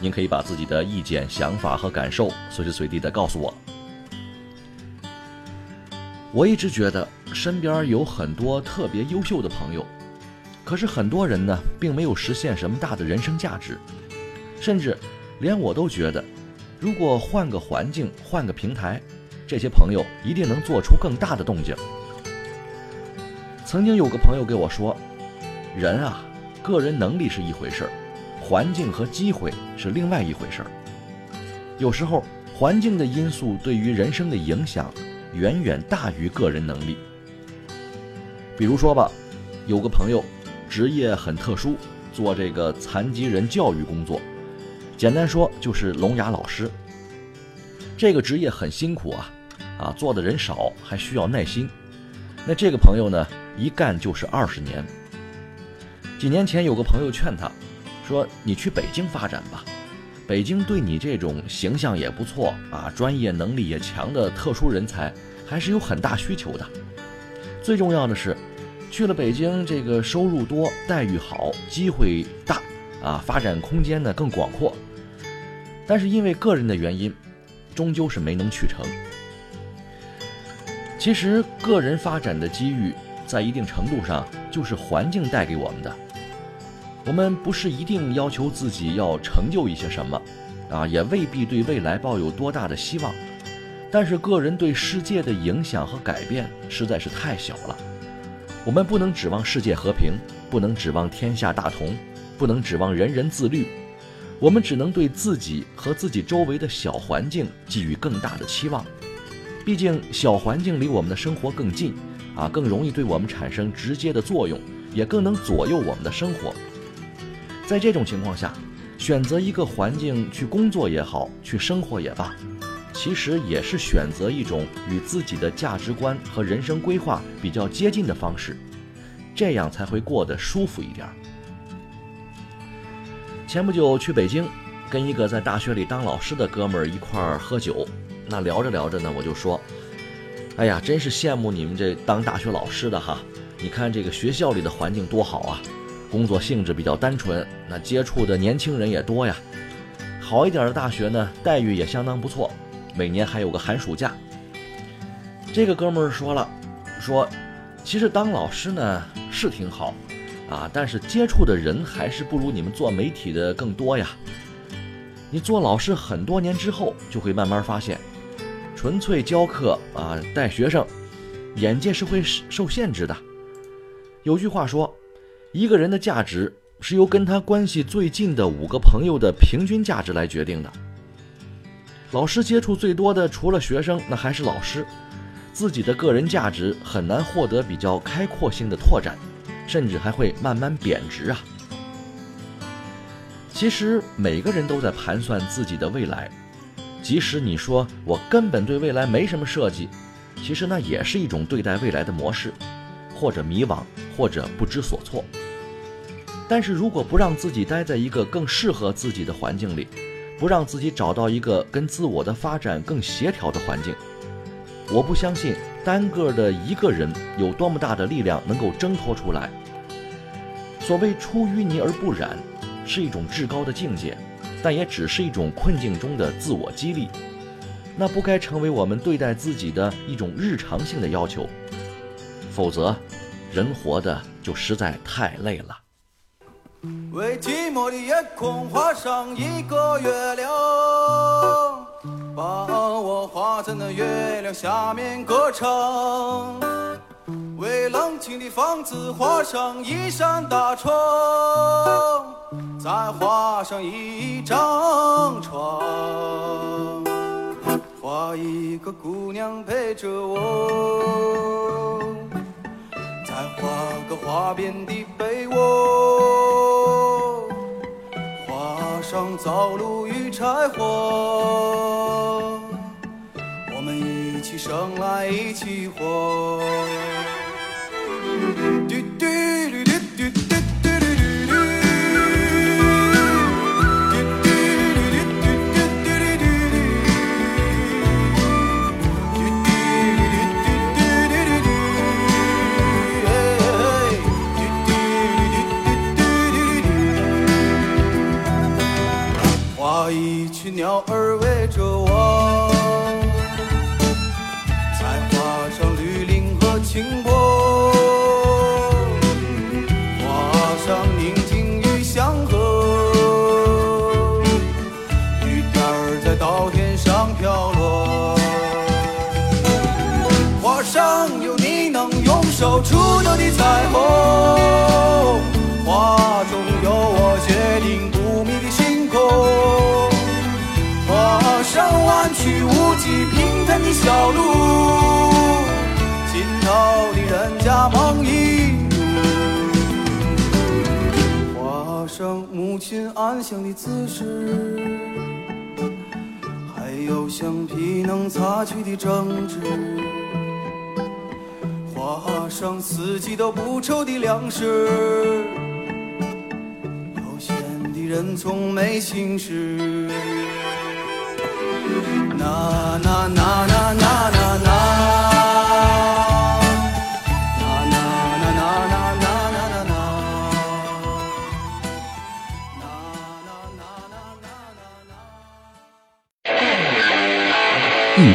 您可以把自己的意见、想法和感受随时随地的告诉我。我一直觉得身边有很多特别优秀的朋友，可是很多人呢，并没有实现什么大的人生价值，甚至连我都觉得，如果换个环境、换个平台。这些朋友一定能做出更大的动静。曾经有个朋友给我说：“人啊，个人能力是一回事儿，环境和机会是另外一回事儿。有时候，环境的因素对于人生的影响远远大于个人能力。比如说吧，有个朋友职业很特殊，做这个残疾人教育工作，简单说就是聋哑老师。这个职业很辛苦啊。”啊，做的人少，还需要耐心。那这个朋友呢，一干就是二十年。几年前有个朋友劝他，说：“你去北京发展吧，北京对你这种形象也不错啊，专业能力也强的特殊人才还是有很大需求的。最重要的是，去了北京，这个收入多，待遇好，机会大，啊，发展空间呢更广阔。但是因为个人的原因，终究是没能去成。”其实，个人发展的机遇，在一定程度上就是环境带给我们的。我们不是一定要求自己要成就一些什么，啊，也未必对未来抱有多大的希望。但是，个人对世界的影响和改变实在是太小了。我们不能指望世界和平，不能指望天下大同，不能指望人人自律。我们只能对自己和自己周围的小环境寄予更大的期望。毕竟小环境离我们的生活更近，啊，更容易对我们产生直接的作用，也更能左右我们的生活。在这种情况下，选择一个环境去工作也好，去生活也罢，其实也是选择一种与自己的价值观和人生规划比较接近的方式，这样才会过得舒服一点。前不久去北京，跟一个在大学里当老师的哥们儿一块儿喝酒。那聊着聊着呢，我就说：“哎呀，真是羡慕你们这当大学老师的哈！你看这个学校里的环境多好啊，工作性质比较单纯，那接触的年轻人也多呀。好一点的大学呢，待遇也相当不错，每年还有个寒暑假。”这个哥们儿说了：“说其实当老师呢是挺好啊，但是接触的人还是不如你们做媒体的更多呀。你做老师很多年之后，就会慢慢发现。”纯粹教课啊，带学生，眼界是会受限制的。有句话说，一个人的价值是由跟他关系最近的五个朋友的平均价值来决定的。老师接触最多的除了学生，那还是老师，自己的个人价值很难获得比较开阔性的拓展，甚至还会慢慢贬值啊。其实每个人都在盘算自己的未来。即使你说我根本对未来没什么设计，其实那也是一种对待未来的模式，或者迷惘，或者不知所措。但是如果不让自己待在一个更适合自己的环境里，不让自己找到一个跟自我的发展更协调的环境，我不相信单个的一个人有多么大的力量能够挣脱出来。所谓出淤泥而不染，是一种至高的境界。但也只是一种困境中的自我激励，那不该成为我们对待自己的一种日常性的要求，否则，人活的就实在太累了。为寂寞的夜空画上一个月亮，把我画在那月亮下面歌唱。为冷清的房子画上一扇大窗，再画上一张床，画一个姑娘陪着我，再画个花边的被窝，上灶炉与柴火，我们一起生来一起活。手触到的彩虹，画中有我决定不灭的星空。画上弯曲无际平坦的小路，尽头的人家梦一路。画上母亲安详的姿势，还有橡皮能擦去的争执。画上四季都不愁的粮食，悠闲的人从没心事。那那那那那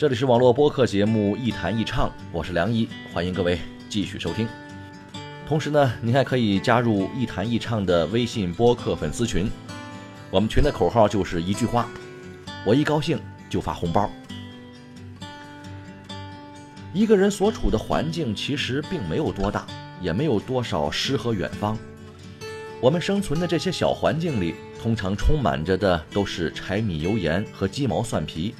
这里是网络播客节目《一谈一唱》，我是梁一，欢迎各位继续收听。同时呢，您还可以加入《一谈一唱》的微信播客粉丝群，我们群的口号就是一句话：我一高兴就发红包。一个人所处的环境其实并没有多大，也没有多少诗和远方。我们生存的这些小环境里，通常充满着的都是柴米油盐和鸡毛蒜皮。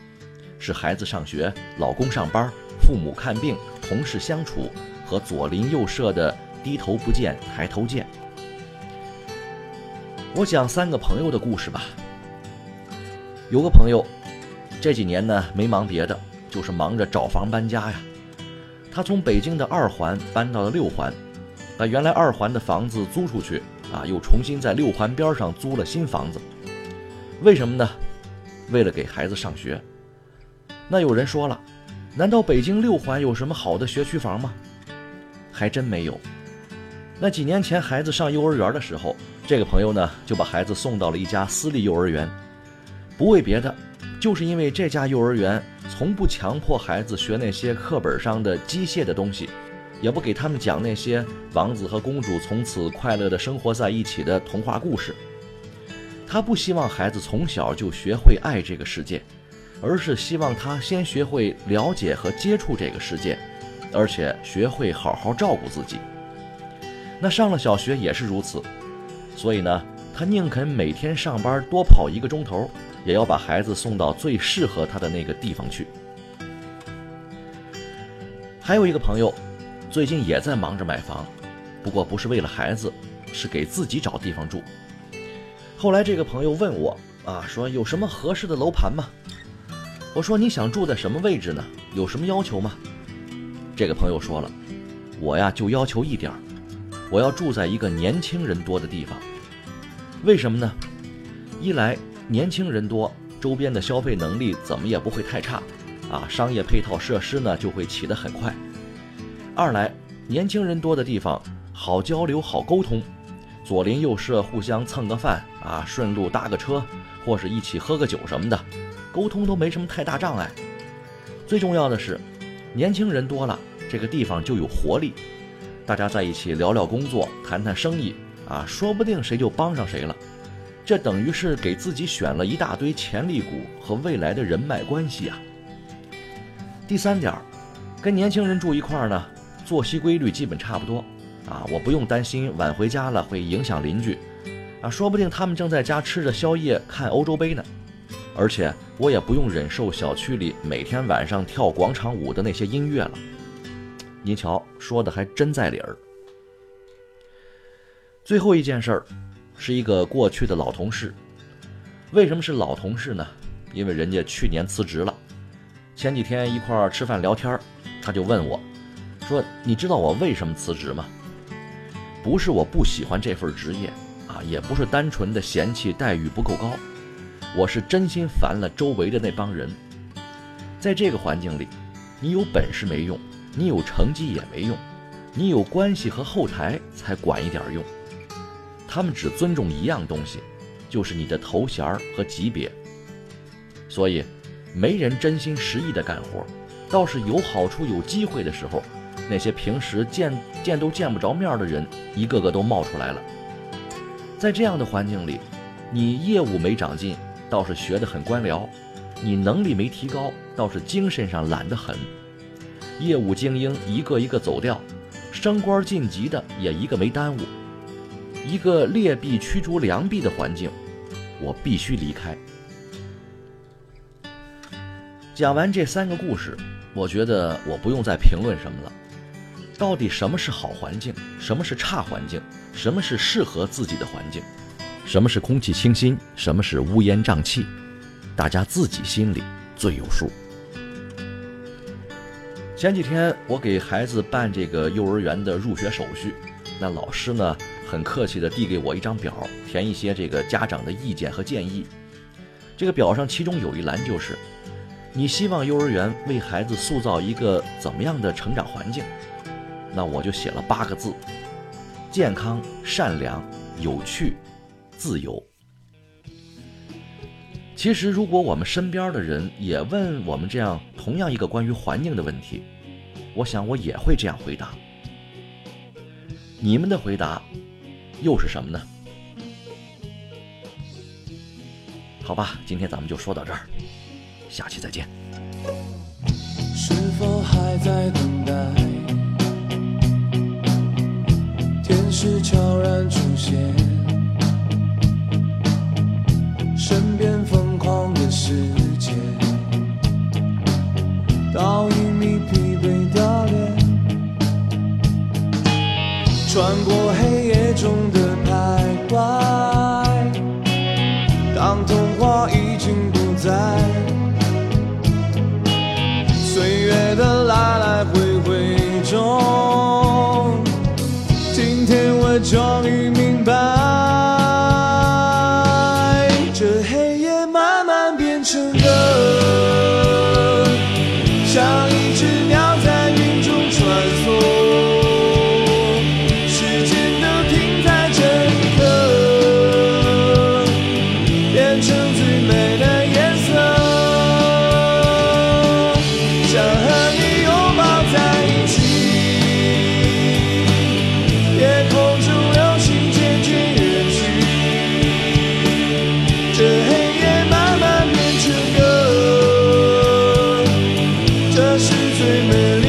是孩子上学、老公上班、父母看病、同事相处和左邻右舍的低头不见抬头见。我讲三个朋友的故事吧。有个朋友，这几年呢没忙别的，就是忙着找房搬家呀。他从北京的二环搬到了六环，把原来二环的房子租出去啊，又重新在六环边上租了新房子。为什么呢？为了给孩子上学。那有人说了，难道北京六环有什么好的学区房吗？还真没有。那几年前孩子上幼儿园的时候，这个朋友呢就把孩子送到了一家私立幼儿园，不为别的，就是因为这家幼儿园从不强迫孩子学那些课本上的机械的东西，也不给他们讲那些王子和公主从此快乐的生活在一起的童话故事。他不希望孩子从小就学会爱这个世界。而是希望他先学会了解和接触这个世界，而且学会好好照顾自己。那上了小学也是如此，所以呢，他宁肯每天上班多跑一个钟头，也要把孩子送到最适合他的那个地方去。还有一个朋友，最近也在忙着买房，不过不是为了孩子，是给自己找地方住。后来这个朋友问我啊，说有什么合适的楼盘吗？我说你想住在什么位置呢？有什么要求吗？这个朋友说了，我呀就要求一点儿，我要住在一个年轻人多的地方。为什么呢？一来年轻人多，周边的消费能力怎么也不会太差，啊，商业配套设施呢就会起得很快。二来年轻人多的地方好交流好沟通，左邻右舍互相蹭个饭啊，顺路搭个车，或是一起喝个酒什么的，沟通都没什么太大障碍。最重要的是，年轻人多了，这个地方就有活力，大家在一起聊聊工作，谈谈生意啊，说不定谁就帮上谁了。这等于是给自己选了一大堆潜力股和未来的人脉关系啊。第三点，跟年轻人住一块儿呢，作息规律基本差不多啊，我不用担心晚回家了会影响邻居啊，说不定他们正在家吃着宵夜看欧洲杯呢。而且我也不用忍受小区里每天晚上跳广场舞的那些音乐了。您瞧，说的还真在理儿。最后一件事儿。是一个过去的老同事，为什么是老同事呢？因为人家去年辞职了。前几天一块儿吃饭聊天，他就问我，说：“你知道我为什么辞职吗？”不是我不喜欢这份职业啊，也不是单纯的嫌弃待遇不够高，我是真心烦了周围的那帮人。在这个环境里，你有本事没用，你有成绩也没用，你有关系和后台才管一点用。他们只尊重一样东西，就是你的头衔和级别。所以，没人真心实意的干活，倒是有好处、有机会的时候，那些平时见见都见不着面的人，一个个都冒出来了。在这样的环境里，你业务没长进，倒是学得很官僚；你能力没提高，倒是精神上懒得很。业务精英一个一个走掉，升官晋级的也一个没耽误。一个劣币驱逐良币的环境，我必须离开。讲完这三个故事，我觉得我不用再评论什么了。到底什么是好环境，什么是差环境，什么是适合自己的环境，什么是空气清新，什么是乌烟瘴气，大家自己心里最有数。前几天我给孩子办这个幼儿园的入学手续，那老师呢？很客气地递给我一张表，填一些这个家长的意见和建议。这个表上其中有一栏就是，你希望幼儿园为孩子塑造一个怎么样的成长环境？那我就写了八个字：健康、善良、有趣、自由。其实，如果我们身边的人也问我们这样同样一个关于环境的问题，我想我也会这样回答。你们的回答？又是什么呢？好吧，今天咱们就说到这儿，下期再见。是否还在等待？天使悄然 to know. me.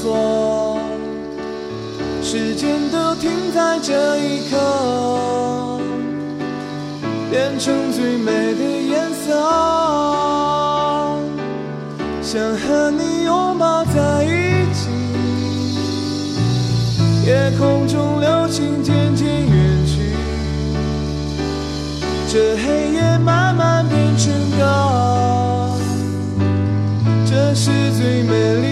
穿梭，时间都停在这一刻，变成最美的颜色，想和你拥抱在一起，夜空中流星渐渐远去。这黑夜慢慢变成歌，这是最美丽。